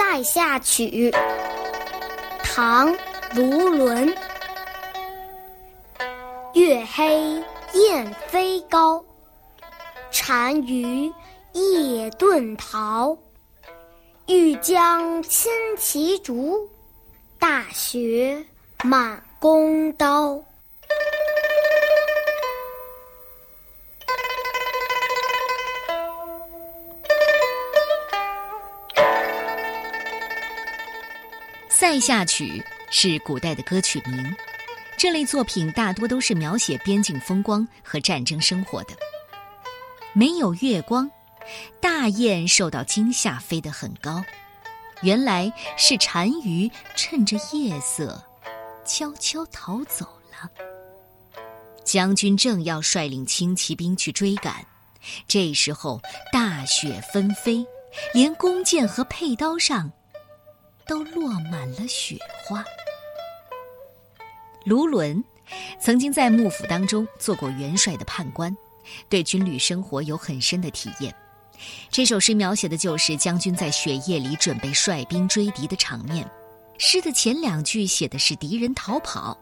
塞下曲》唐·卢纶。月黑雁飞高，单于夜遁逃。欲将轻骑逐，大雪满弓刀。《塞下曲》是古代的歌曲名，这类作品大多都是描写边境风光和战争生活的。没有月光，大雁受到惊吓飞得很高，原来是单于趁着夜色悄悄逃走了。将军正要率领轻骑兵去追赶，这时候大雪纷飞，连弓箭和佩刀上。都落满了雪花。卢纶曾经在幕府当中做过元帅的判官，对军旅生活有很深的体验。这首诗描写的就是将军在雪夜里准备率兵追敌的场面。诗的前两句写的是敌人逃跑，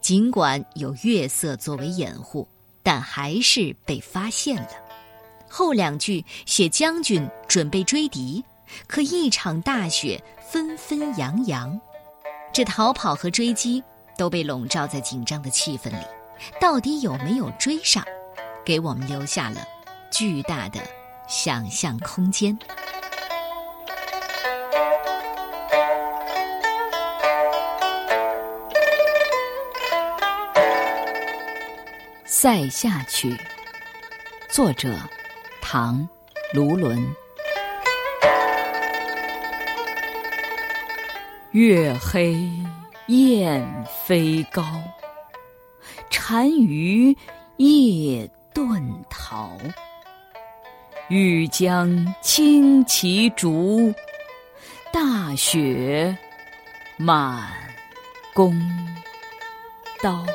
尽管有月色作为掩护，但还是被发现了。后两句写将军准备追敌。可一场大雪纷纷扬扬，这逃跑和追击都被笼罩在紧张的气氛里。到底有没有追上，给我们留下了巨大的想象空间。《塞下曲》，作者唐·卢纶。月黑雁飞高，单于夜遁逃。欲将轻骑逐，大雪满弓刀。